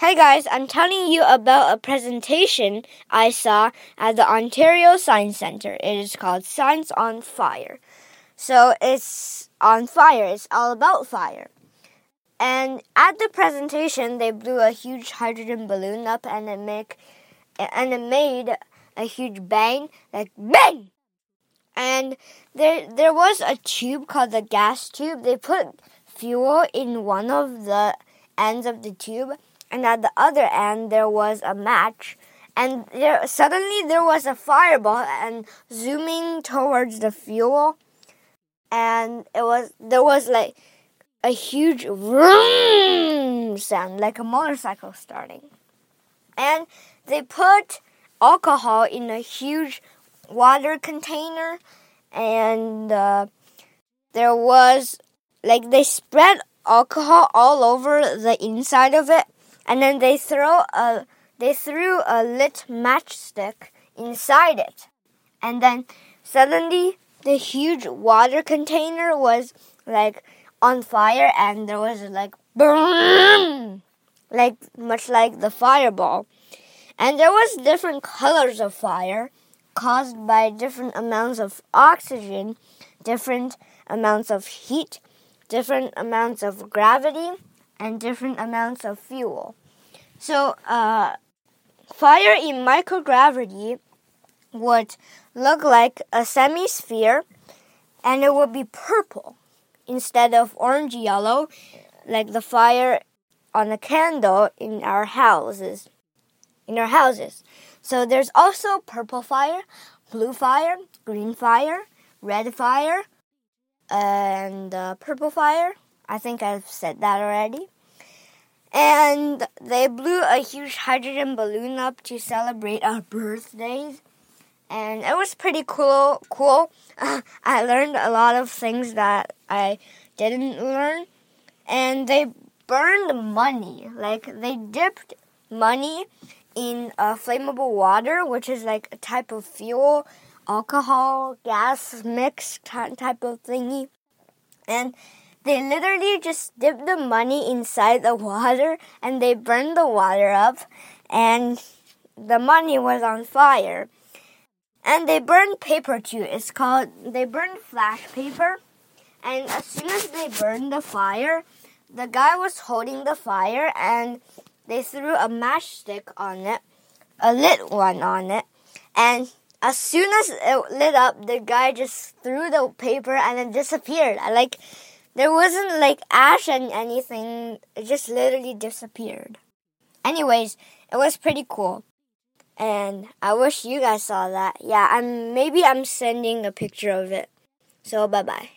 Hey guys, I'm telling you about a presentation I saw at the Ontario Science Center. It is called Science on Fire. So it's on fire, it's all about fire. And at the presentation, they blew a huge hydrogen balloon up and it make and it made a huge bang, like bang. And there there was a tube called the gas tube. They put fuel in one of the ends of the tube and at the other end there was a match and there suddenly there was a fireball and zooming towards the fuel and it was there was like a huge vroom sound like a motorcycle starting. And they put alcohol in a huge water container and uh, there was like they spread alcohol all over the inside of it and then they throw a they threw a lit matchstick inside it, and then suddenly the huge water container was like on fire, and there was like boom, like much like the fireball, and there was different colors of fire caused by different amounts of oxygen, different amounts of heat, different amounts of gravity and different amounts of fuel. So, uh, fire in microgravity would look like a semi sphere and it would be purple instead of orange yellow, like the fire on a candle in our houses. In our houses. So there's also purple fire, blue fire, green fire, red fire, and uh, purple fire. I think I've said that already. And they blew a huge hydrogen balloon up to celebrate our birthdays. And it was pretty cool. Cool. I learned a lot of things that I didn't learn. And they burned money. Like they dipped money in uh, flammable water, which is like a type of fuel, alcohol, gas mix type of thingy. And they literally just dipped the money inside the water and they burned the water up and the money was on fire. And they burned paper too. It's called, they burned flash paper. And as soon as they burned the fire, the guy was holding the fire and they threw a matchstick on it, a lit one on it. And as soon as it lit up, the guy just threw the paper and it disappeared. I like, there wasn't like ash and anything. It just literally disappeared. Anyways, it was pretty cool. And I wish you guys saw that. Yeah, I'm maybe I'm sending a picture of it. So bye bye.